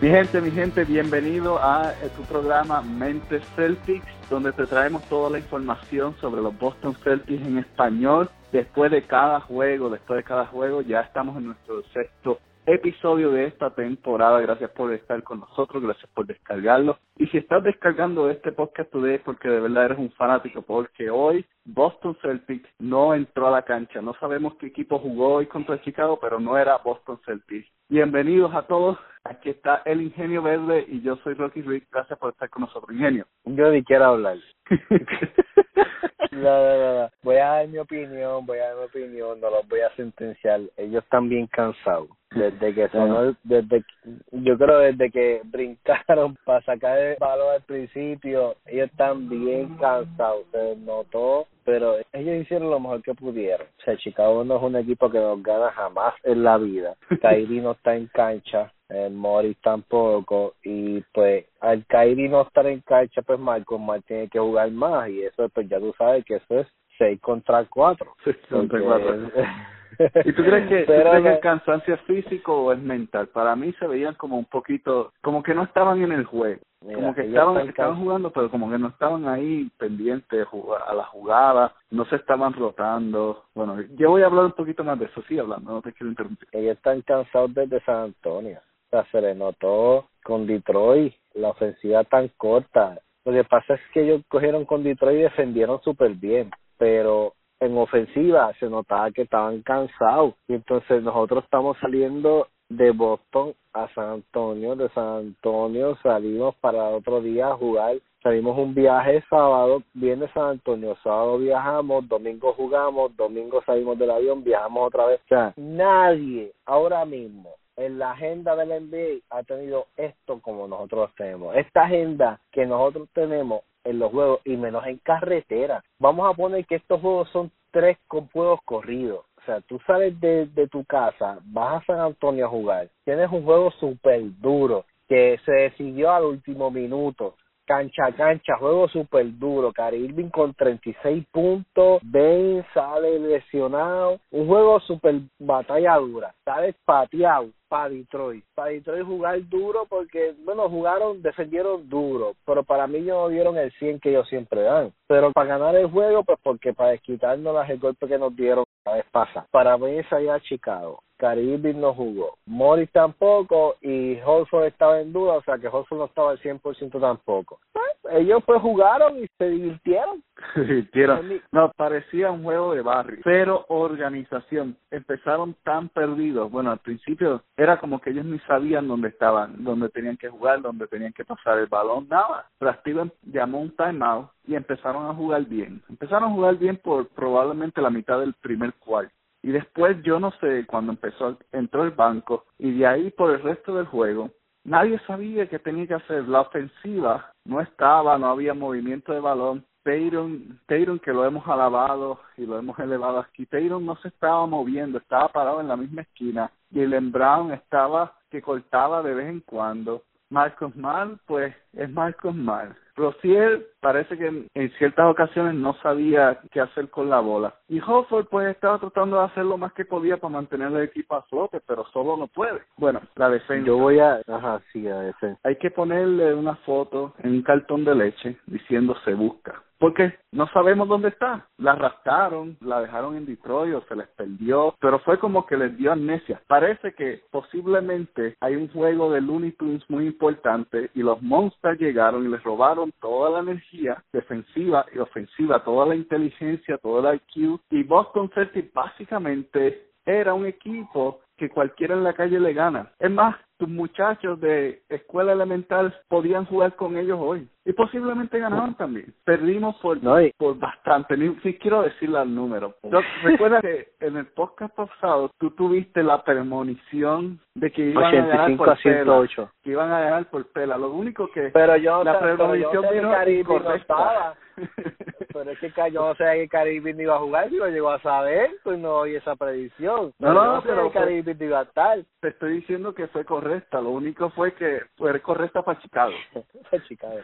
Mi gente, mi gente, bienvenido a tu programa Mente Celtics, donde te traemos toda la información sobre los Boston Celtics en español. Después de cada juego, después de cada juego, ya estamos en nuestro sexto episodio de esta temporada. Gracias por estar con nosotros, gracias por descargarlo. Y si estás descargando este podcast today es porque de verdad eres un fanático, porque hoy Boston Celtics no entró a la cancha. No sabemos qué equipo jugó hoy contra Chicago, pero no era Boston Celtics. Bienvenidos a todos. Aquí está el Ingenio Verde y yo soy Rocky Rick. Gracias por estar con nosotros, Ingenio. Yo ni quiero hablar. no, no, no, Voy a dar mi opinión, voy a dar mi opinión, no los voy a sentenciar. Ellos están bien cansados. Desde que sonó, desde yo creo desde que brincaron para sacar el balón al principio, ellos están bien cansados. Se notó pero ellos hicieron lo mejor que pudieron. O sea, Chicago no es un equipo que nos gana jamás en la vida. Kairi no está en cancha, el Morris tampoco, y pues al Kairi no estar en cancha, pues Marco Mar tiene que jugar más, y eso pues ya tú sabes que eso es 6 contra 4. 6 contra 4. ¿Y tú crees que, el cansancio es físico o es mental? Para mí se veían como un poquito, como que no estaban en el juego. como que estaban, estaban jugando, pero como que no estaban ahí pendientes a la jugada, no se estaban rotando. Bueno, yo voy a hablar un poquito más de eso, sí, hablando, no te quiero interrumpir. Ellos están cansados desde San Antonio. O sea, se le notó con Detroit la ofensiva tan corta. Lo que pasa es que ellos cogieron con Detroit y defendieron súper bien, pero en ofensiva se notaba que estaban cansados. Y entonces nosotros estamos saliendo de Boston a San Antonio, de San Antonio salimos para otro día a jugar, salimos un viaje sábado, viene San Antonio, sábado viajamos, domingo jugamos, domingo salimos del avión, viajamos otra vez, o sea, nadie ahora mismo en la agenda del NBA ha tenido esto como nosotros tenemos. Esta agenda que nosotros tenemos en los juegos y menos en carretera. Vamos a poner que estos juegos son tres juegos corridos. O sea, tú sales de, de tu casa, vas a San Antonio a jugar, tienes un juego súper duro que se decidió al último minuto cancha a cancha, juego súper duro. Cari Irving con 36 puntos, Ben sale lesionado, un juego súper batalla dura, sale pateado para Detroit. Para Detroit jugar duro porque, bueno, jugaron, defendieron duro, pero para mí no dieron el 100 que ellos siempre dan. Pero para ganar el juego, pues porque para desquitarnos el golpe que nos dieron la vez pasa. Para mí es allá Chicago. Caribe no jugó, Morris tampoco y Holford estaba en duda, o sea que Holford no estaba al 100% tampoco. Pues, ellos pues jugaron y se divirtieron. Se divirtieron. No, parecía un juego de barrio, pero organización. Empezaron tan perdidos. Bueno, al principio era como que ellos ni sabían dónde estaban, dónde tenían que jugar, dónde tenían que pasar el balón, nada. Pero Steven llamó un timeout y empezaron a jugar bien. Empezaron a jugar bien por probablemente la mitad del primer cuarto y después yo no sé cuando empezó entró el banco y de ahí por el resto del juego nadie sabía qué tenía que hacer. La ofensiva no estaba no había movimiento de balón. Tayron, Tayron que lo hemos alabado y lo hemos elevado aquí Tayron no se estaba moviendo estaba parado en la misma esquina. El Brown estaba que cortaba de vez en cuando. Marcos Mal pues es Marcos Mal Rosier parece que en, ciertas ocasiones no sabía qué hacer con la bola. Y Hofford pues estaba tratando de hacer lo más que podía para mantener el equipo a flote, pero solo no puede. Bueno, la defensa. Yo voy a... Ajá, sí, a defensa. Hay que ponerle una foto en un cartón de leche diciendo se busca porque no sabemos dónde está. La arrastraron, la dejaron en Detroit o se les perdió, pero fue como que les dio amnesia. Parece que posiblemente hay un juego de Looney Tunes muy importante y los Monsters llegaron y les robaron toda la energía defensiva y ofensiva, toda la inteligencia, todo el IQ y Boston Celtics básicamente era un equipo que cualquiera en la calle le gana. Es más, tus muchachos de escuela elemental podían jugar con ellos hoy y posiblemente ganaban también. Perdimos por, por bastante, ni, quiero decirle al número. recuerda que en el podcast pasado tú tuviste la premonición de que iban a ganar por pela, que iban a ganar por pela. Lo único que pero yo, la premonición vino incorrecta. pero es que yo no sé que Caribe no iba a jugar, si lo llegó a saber, pues no oí esa predicción. No, no, no pero Caribe no iba a estar. Te estoy diciendo que fue correcta, lo único fue que fue correcta para Chicago. para Chicago.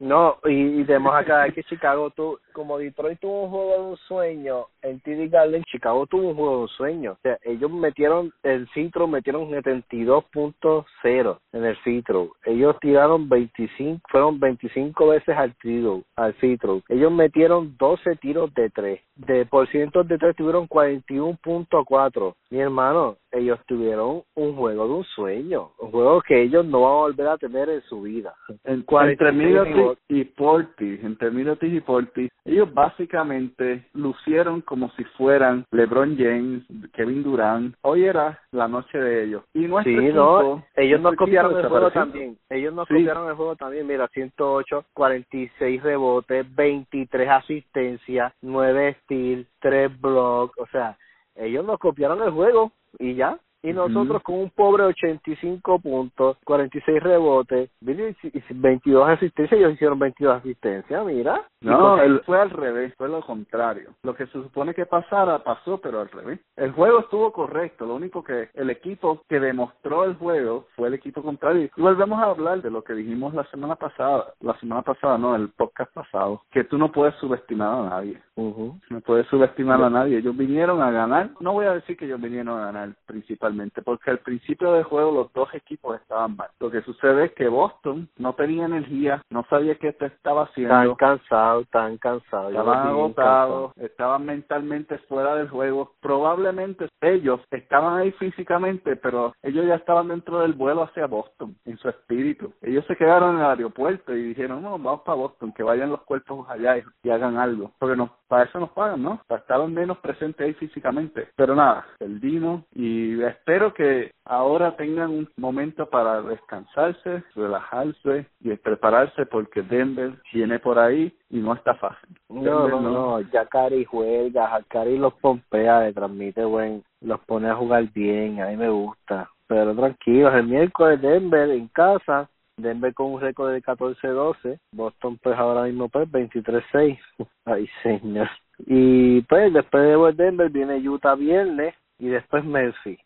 No, y, y debemos aclarar que Chicago, tú, como Detroit tuvo un juego de un sueño, en TD Garden, Chicago tuvo un juego de un sueño. O sea, ellos metieron el citro, metieron 72.0 en el citro. Ellos tiraron 25, fueron 25 veces al tiro, al citro. Ellos metieron 12 tiros de 3. De por ciento de 3 tuvieron 41.4. Mi hermano, ellos tuvieron un juego de un sueño, un juego que ellos no van a volver a tener en su vida. En, entre Middleton y Portis, entre y Portis, ellos básicamente lucieron como si fueran LeBron James, Kevin Durant. Hoy era la noche de ellos. Y nuestro sí, no, ellos no copiaron el juego también. Ellos no copiaron el juego también. Mira, 108, 46 rebotes, 23 asistencias, 9 steals, 3 blocks, o sea, ellos nos copiaron el juego y ya. Y nosotros con un pobre 85 puntos, 46 rebotes, 22 asistencias, ellos hicieron 22 asistencias, mira. No, fue al revés, fue lo contrario. Lo que se supone que pasara, pasó, pero al revés. El juego estuvo correcto, lo único que el equipo que demostró el juego fue el equipo contrario. Y volvemos a hablar de lo que dijimos la semana pasada, la semana pasada, no, el podcast pasado, que tú no puedes subestimar a nadie. No puedes subestimar a nadie. Ellos vinieron a ganar, no voy a decir que ellos vinieron a ganar principalmente, porque al principio del juego los dos equipos estaban mal. Lo que sucede es que Boston no tenía energía, no sabía qué estaba haciendo. Están cansados, están cansados. Estaban agotados, estaban mentalmente fuera del juego. Probablemente ellos estaban ahí físicamente, pero ellos ya estaban dentro del vuelo hacia Boston, en su espíritu. Ellos se quedaron en el aeropuerto y dijeron, no, vamos para Boston, que vayan los cuerpos allá y, y hagan algo. Porque no, para eso nos pagan, ¿no? Para estar menos presentes ahí físicamente. Pero nada, perdimos y espero que ahora tengan un momento para descansarse, relajarse y prepararse porque Denver viene por ahí y no está fácil. No, no, no, ya Cari juega, Cari los pompea, le transmite buen, los pone a jugar bien, a mí me gusta. Pero tranquilos, el miércoles Denver en casa, Denver con un récord de 14-12, Boston pues ahora mismo pues 23-6. Ay, señor. Y pues después de Denver viene Utah viernes y después Memphis.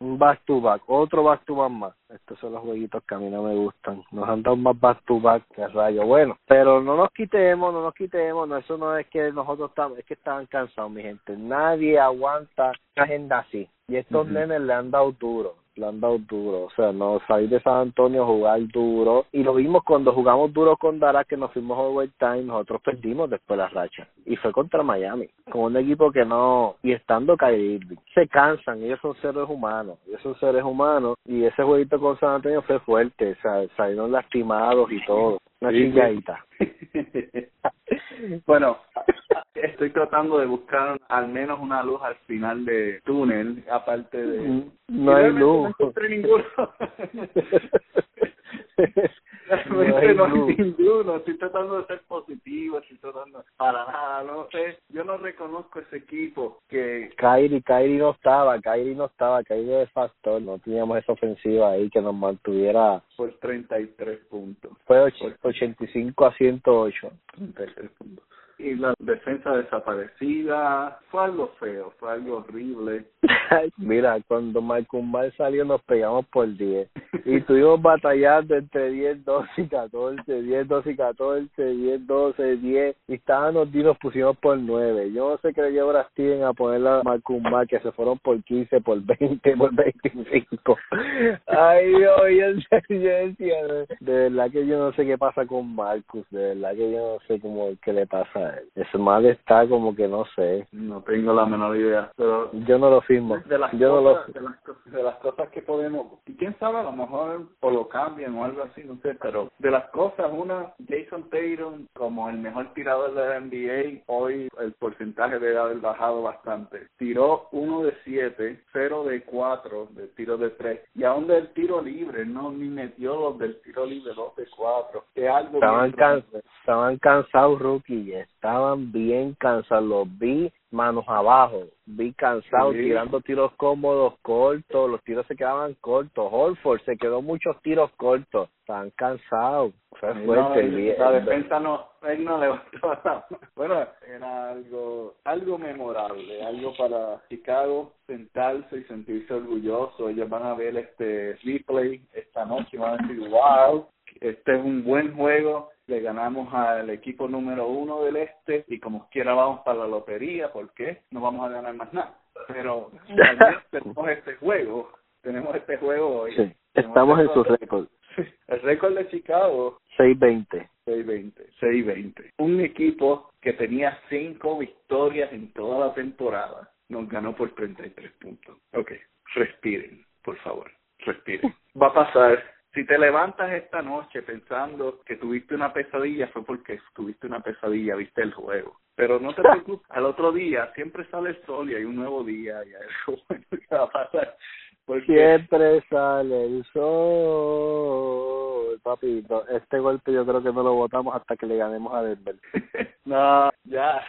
Un back to back, otro back to back más. Estos son los jueguitos que a mí no me gustan. Nos han dado más back to back que rayo. Bueno, pero no nos quitemos, no nos quitemos. No, eso no es que nosotros estamos, es que estaban cansados, mi gente. Nadie aguanta una agenda así. Y estos nenes le han dado duro le han dado duro, o sea, no salir de San Antonio jugar duro y lo vimos cuando jugamos duro con Dara que nos fuimos overtime, nosotros perdimos después la racha y fue contra Miami, con un equipo que no, y estando Kyrie se cansan, ellos son seres humanos, ellos son seres humanos y ese jueguito con San Antonio fue fuerte, o sea, salieron lastimados y todo, una chilladita. bueno, estoy tratando de buscar al menos una luz al final de túnel, aparte de... No hay luz. No encontré ninguno. Realmente no hay, ninguno, estoy tratando de ser positivo, estoy tratando para nada, no sé, yo no reconozco ese equipo que... Kairi, Kairi no estaba, Kairi no estaba, Kairi es factor, no teníamos esa ofensiva ahí que nos mantuviera... Por 33 puntos. Fue 85 a 108. 33 puntos y la defensa desaparecida. Fue algo feo, fue algo horrible. Mira, cuando Michael Mal salió nos pegamos por 10 y estuvimos batallando entre 10, 12 y 14, 10, 12 y 14, 10, 12, 10 y estábamos y nos pusimos por 9. Yo no sé qué le llevó a Steven a poner a Michael Mal que se fueron por 15, por 20, por 25. Ay Dios, yo, decía, de verdad que yo no sé qué pasa con Marcus, de verdad que yo no sé cómo qué le pasa sea, mal está como que no sé. No tengo la menor idea, pero yo no lo firmo. De las, yo cosas, de, las, de las cosas que podemos, y quién sabe, a lo mejor o lo cambian o algo así, no sé, pero de las cosas, una, Jason Tatum como el mejor tirador de la NBA, hoy el porcentaje debe haber bajado bastante. Tiró uno de siete, cero de cuatro de tiro de tres, y aún del tiro libre, no ni metió los del tiro libre, dos de cuatro. Es algo estaban, estaban cansados, rookie, estaban bien cansados, los vi manos abajo, vi cansado tirando tiros cómodos, cortos, los tiros se quedaban cortos, Holford se quedó muchos tiros cortos, están cansados, fue fuerte. la defensa no, él no levantó Bueno, era algo, algo memorable, algo para Chicago sentarse y sentirse orgulloso, ellos van a ver este replay esta noche y van a decir, wow, este es un buen juego, le ganamos al equipo número uno del este y como quiera vamos para la lotería, porque no vamos a ganar más nada. Pero tenemos este juego, tenemos este juego hoy. Sí, estamos en su récord. El récord de Chicago. 6-20. 6-20, 6-20. Un equipo que tenía cinco victorias en toda la temporada nos ganó por 33 puntos. Ok, respiren, por favor, respiren. Va a pasar si te levantas esta noche pensando que tuviste una pesadilla, fue porque tuviste una pesadilla, viste el juego. Pero no te preocupes, al otro día siempre sale el sol y hay un nuevo día y hay algo bueno que va a pasar. Siempre sale el sol, papito. Este golpe yo creo que no lo votamos hasta que le ganemos a Denver. no, ya.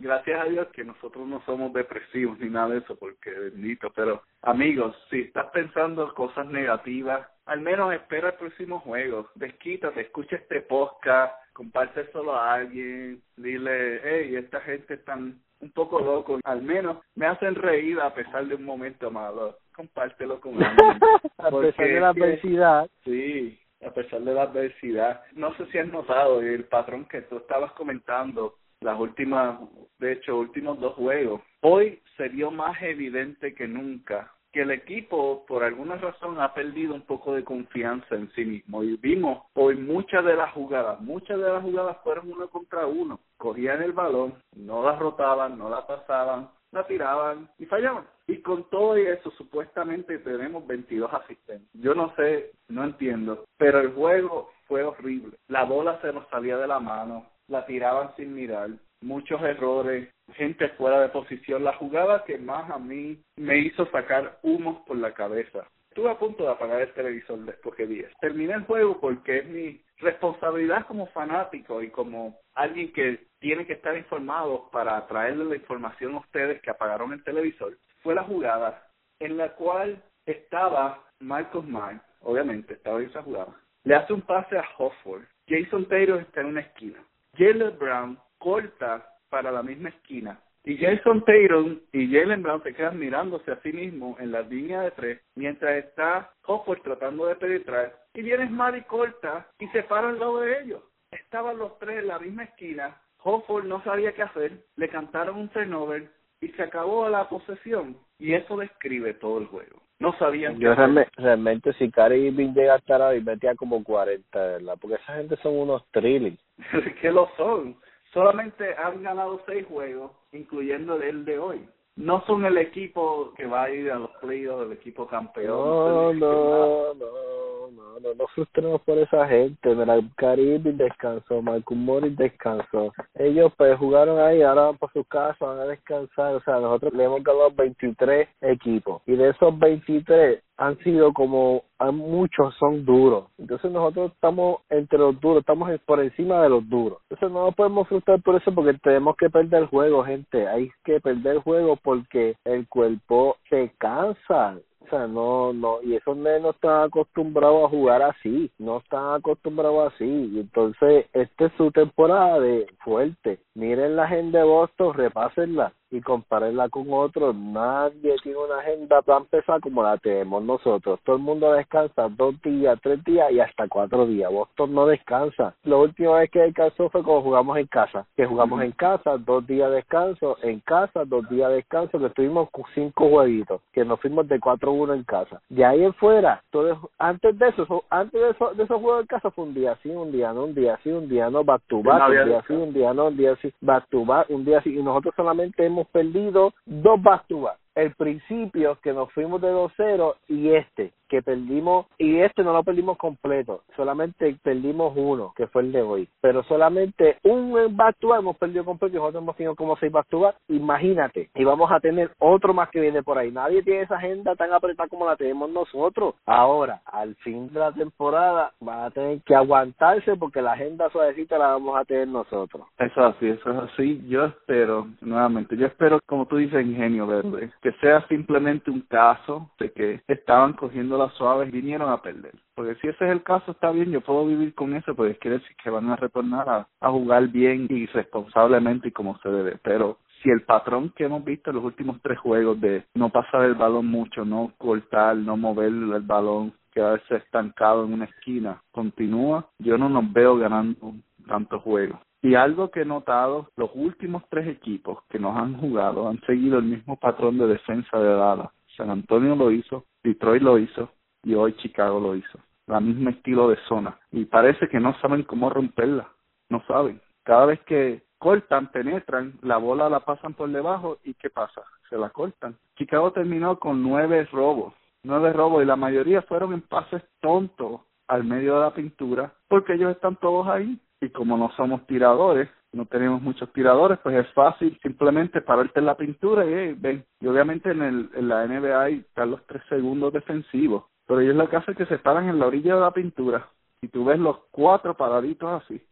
Gracias a Dios que nosotros no somos depresivos ni nada de eso, porque bendito. Pero, amigos, si estás pensando cosas negativas, al menos espera el próximo juego. Desquítate, escucha este podcast, compárteselo a alguien, dile, hey, esta gente están un poco loco, al menos me hacen reír a pesar de un momento malo compártelo con alguien. a pesar de la adversidad. Sí, a pesar de la adversidad. No sé si has notado el patrón que tú estabas comentando, las últimas, de hecho, últimos dos juegos. Hoy se vio más evidente que nunca que el equipo por alguna razón ha perdido un poco de confianza en sí mismo y vimos hoy muchas de las jugadas, muchas de las jugadas fueron uno contra uno, cogían el balón, no la rotaban, no la pasaban, la tiraban y fallaban. Y con todo eso, supuestamente tenemos 22 asistentes. Yo no sé, no entiendo, pero el juego fue horrible. La bola se nos salía de la mano, la tiraban sin mirar, muchos errores, gente fuera de posición. La jugada que más a mí me hizo sacar humos por la cabeza. Estuve a punto de apagar el televisor después que 10. Terminé el juego porque es mi responsabilidad como fanático y como alguien que tiene que estar informado para traerle la información a ustedes que apagaron el televisor, fue la jugada en la cual estaba Marcos Mann, obviamente estaba en esa jugada, le hace un pase a Hofford, Jason Taylor está en una esquina, Jalen Brown corta para la misma esquina y Jason Taylor y Jalen Brown se quedan mirándose a sí mismos en la línea de tres mientras está Hofford tratando de penetrar y viene Smart y corta y se para al lado de ellos. Estaban los tres en la misma esquina Hofford no sabía qué hacer, le cantaron un turnover y se acabó la posesión. Y eso describe todo el juego. No sabían. Yo realmente, si Cari Irving llega a estar ahí, metía como 40, ¿verdad? Porque esa gente son unos trillis. que lo son. Solamente han ganado seis juegos, incluyendo el de hoy no son el equipo que va a ir a los playoffs, el equipo campeón. No, no, no, no, no, no frustremos por esa gente. Mira, Caribe descansó, Marcus Morris descansó. Ellos pues jugaron ahí, ahora van para su casa, van a descansar. O sea, nosotros le hemos ganado 23 equipos. Y de esos 23, han sido como muchos son duros. Entonces nosotros estamos entre los duros, estamos por encima de los duros. Entonces no nos podemos frustrar por eso porque tenemos que perder el juego, gente. Hay que perder el juego porque el cuerpo se cansa. O sea, no, no, y esos no están acostumbrados a jugar así, no están acostumbrados así. Y entonces, esta es su temporada de fuerte. Miren la gente de Boston, repásenla y compararla con otros. Nadie tiene una agenda tan pesada como la tenemos nosotros. Todo el mundo descansa dos días, tres días y hasta cuatro días. Boston no descansa. La última vez que descansó fue cuando jugamos en casa. Que jugamos en casa, dos días de descanso, en casa, dos días de descanso, que estuvimos cinco jueguitos, que nos fuimos de 4-1 en casa. De ahí en fuera, todo, antes de eso, antes de, eso, de esos juegos en casa fue un día sí, un día no, un día sí, un día no, back to back, un día sí, un día no, un día sí, back to back, un día sí, y nosotros solamente hemos perdido dos back to back. El principio que nos fuimos de 2-0 y este que perdimos y este no lo perdimos completo, solamente perdimos uno, que fue el de hoy, pero solamente un back hemos perdido completo y nosotros hemos tenido como seis back, imagínate, y vamos a tener otro más que viene por ahí, nadie tiene esa agenda tan apretada como la tenemos nosotros, ahora, al fin de la temporada van a tener que aguantarse porque la agenda suavecita la vamos a tener nosotros. Eso es así, eso es así, yo espero, nuevamente, yo espero, como tú dices, ingenio verde, que sea simplemente un caso de que estaban cogiendo las suaves vinieron a perder. Porque si ese es el caso, está bien, yo puedo vivir con eso, porque quiere decir que van a retornar a, a jugar bien y responsablemente y como se debe. Pero si el patrón que hemos visto en los últimos tres juegos de no pasar el balón mucho, no cortar, no mover el balón, quedarse estancado en una esquina, continúa, yo no nos veo ganando tantos juegos. Y algo que he notado, los últimos tres equipos que nos han jugado han seguido el mismo patrón de defensa de Dallas. San Antonio lo hizo, Detroit lo hizo y hoy Chicago lo hizo. La misma estilo de zona. Y parece que no saben cómo romperla. No saben. Cada vez que cortan, penetran, la bola la pasan por debajo y ¿qué pasa? Se la cortan. Chicago terminó con nueve robos. Nueve robos y la mayoría fueron en pases tontos al medio de la pintura porque ellos están todos ahí y como no somos tiradores, no tenemos muchos tiradores, pues es fácil simplemente pararte en la pintura y ven. Y obviamente en, el, en la NBA están los tres segundos defensivos, pero ellos lo que hacen es que se paran en la orilla de la pintura y tú ves los cuatro paraditos así,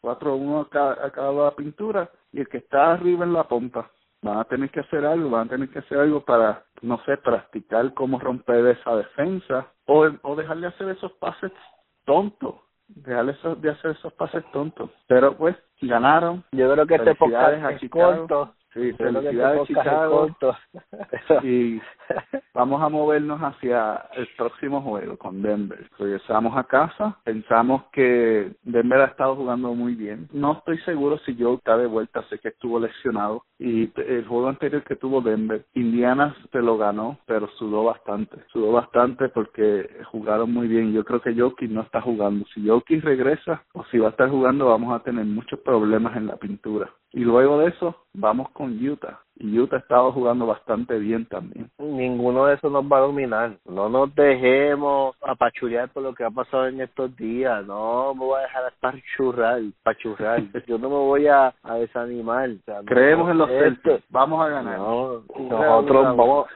cuatro uno a cada, a cada lado de la pintura y el que está arriba en la pompa. Van a tener que hacer algo, van a tener que hacer algo para, no sé, practicar cómo romper esa defensa o, o dejarle hacer esos pases tontos dejarle de hacer esos pases tontos. Pero pues ganaron. Yo creo que este podcast es corto. Sí, felicidades Chicago. y vamos a movernos hacia el próximo juego con Denver. Regresamos a casa, pensamos que Denver ha estado jugando muy bien. No estoy seguro si Joe está de vuelta, sé que estuvo lesionado y el juego anterior que tuvo Denver, Indiana se lo ganó, pero sudó bastante, sudó bastante porque jugaron muy bien. Yo creo que Jokic no está jugando. Si Jokic regresa o si va a estar jugando, vamos a tener muchos problemas en la pintura. Y luego de eso, vamos con Utah. Y Utah ha estado jugando bastante bien también. Ninguno de esos nos va a dominar. No nos dejemos apachurrar por lo que ha pasado en estos días. No me voy a dejar apachurrar, apachurrar. Yo no me voy a, a desanimar. Creemos en los Celtics. Vamos a ganar. nosotros vamos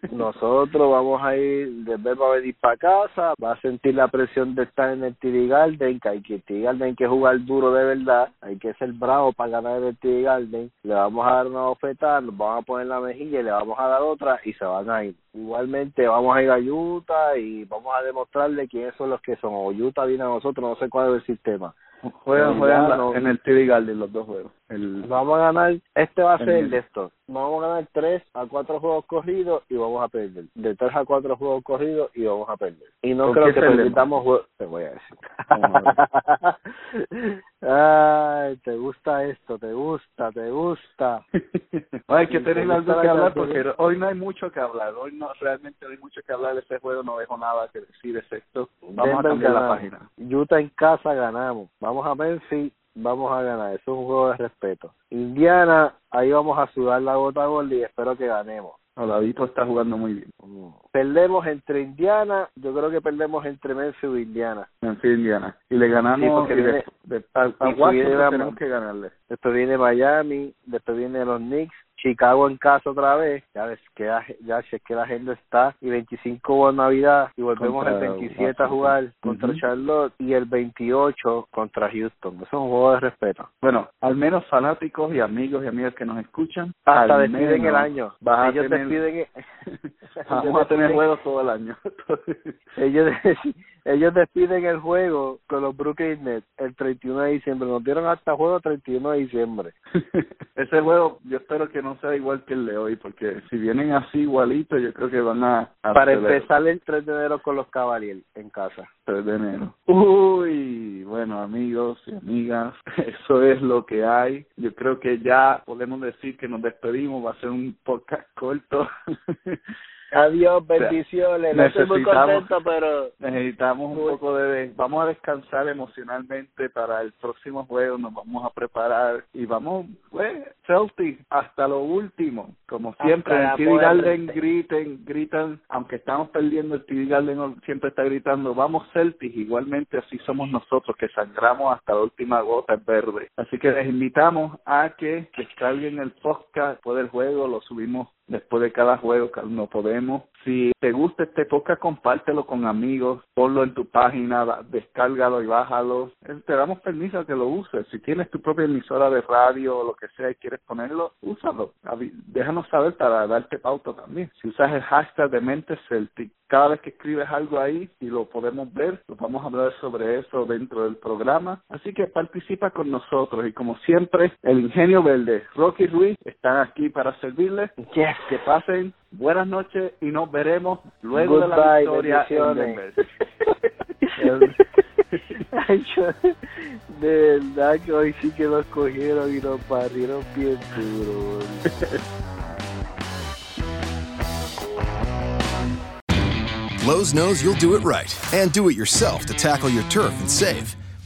nosotros vamos a ir, de va a venir para casa, va a sentir la presión de estar en el TD Garden, que hay que TD Garden hay que jugar duro de verdad, hay que ser bravo para ganar el TD Garden, le vamos a dar una oferta, nos vamos a poner la mejilla y le vamos a dar otra y se van a ir. Igualmente vamos a ir a Utah y vamos a demostrarle quiénes son los que son. O Utah viene a nosotros, no sé cuál es el sistema. Juegan, juegan en el TV Garden los dos juegos. El... Vamos a ganar, este va a ser el de estos. Vamos a ganar 3 a 4 juegos corridos y vamos a perder. De 3 a 4 juegos corridos y vamos a perder. Y no creo que perdamos juegos. Te voy a decir. Ay, te gusta esto, te gusta, te gusta. hay que tener algo que hablar porque hoy no hay mucho que hablar. Hoy no realmente no hay mucho que hablar de este juego. No dejo nada que decir excepto vamos a cambiar la página. Utah en casa ganamos. Vamos a ver si vamos a ganar. Eso es un juego de respeto. Indiana, ahí vamos a sudar la gota gorda y espero que ganemos. Olavito está jugando muy bien. Mm. Perdemos entre Indiana, yo creo que perdemos entre Memphis y Indiana. Memphis y Indiana. Y le ganamos sí, viene, de, a, a tenemos que ganarle. Después viene Miami, después viene los Knicks, Chicago en casa otra vez, ya ves que ya es que la agenda está y 25 en Navidad y volvemos el 27 a jugar contra Charlotte y el 28 contra Houston. Eso es un juego de respeto. Bueno, al menos fanáticos y amigos y amigas que nos escuchan, hasta despiden el año. Ellos despiden Vamos a tener juegos todo el año. ellos ellos despiden el juego con los Brooklyn Nets el 31 de diciembre. Nos dieron hasta juego el 31 de diciembre. Ese juego yo espero que no sea igual que el de hoy, porque si vienen así igualitos, yo creo que van a... Para empezar el 3 de enero con los Cavaliers en casa. 3 de enero. Uy, bueno amigos y amigas, eso es lo que hay. Yo creo que ya podemos decir que nos despedimos, va a ser un podcast corto. Adiós, bendiciones. No estoy muy contento, pero necesitamos un poco de vamos a descansar emocionalmente para el próximo juego, nos vamos a preparar y vamos, pues, Celtic hasta lo último, como siempre. El TD Garden griten, gritan, aunque estamos perdiendo, el TD Garden siempre está gritando, vamos Celtic, igualmente así somos nosotros que sangramos hasta la última gota en verde. Así que les invitamos a que descarguen el podcast después del juego, lo subimos después de cada juego no podemos. Si te gusta este podcast, compártelo con amigos, ponlo en tu página, descárgalo y bájalo. Eh, te damos permiso a que lo uses. Si tienes tu propia emisora de radio o lo que sea y quieres ponerlo, úsalo. Déjanos saber para darte pauta también. Si usas el hashtag de Mente Celtic, cada vez que escribes algo ahí y lo podemos ver, lo vamos a hablar sobre eso dentro del programa. Así que participa con nosotros y como siempre, el Ingenio Verde, Rocky Ruiz, están aquí para servirles. Que pasen buenas noches y nos veremos luego de la victoria de verdad que hoy sí que nos cogieron y nos parieron bien duro. Lowe's knows you'll do it right and do it yourself to tackle your turf and save.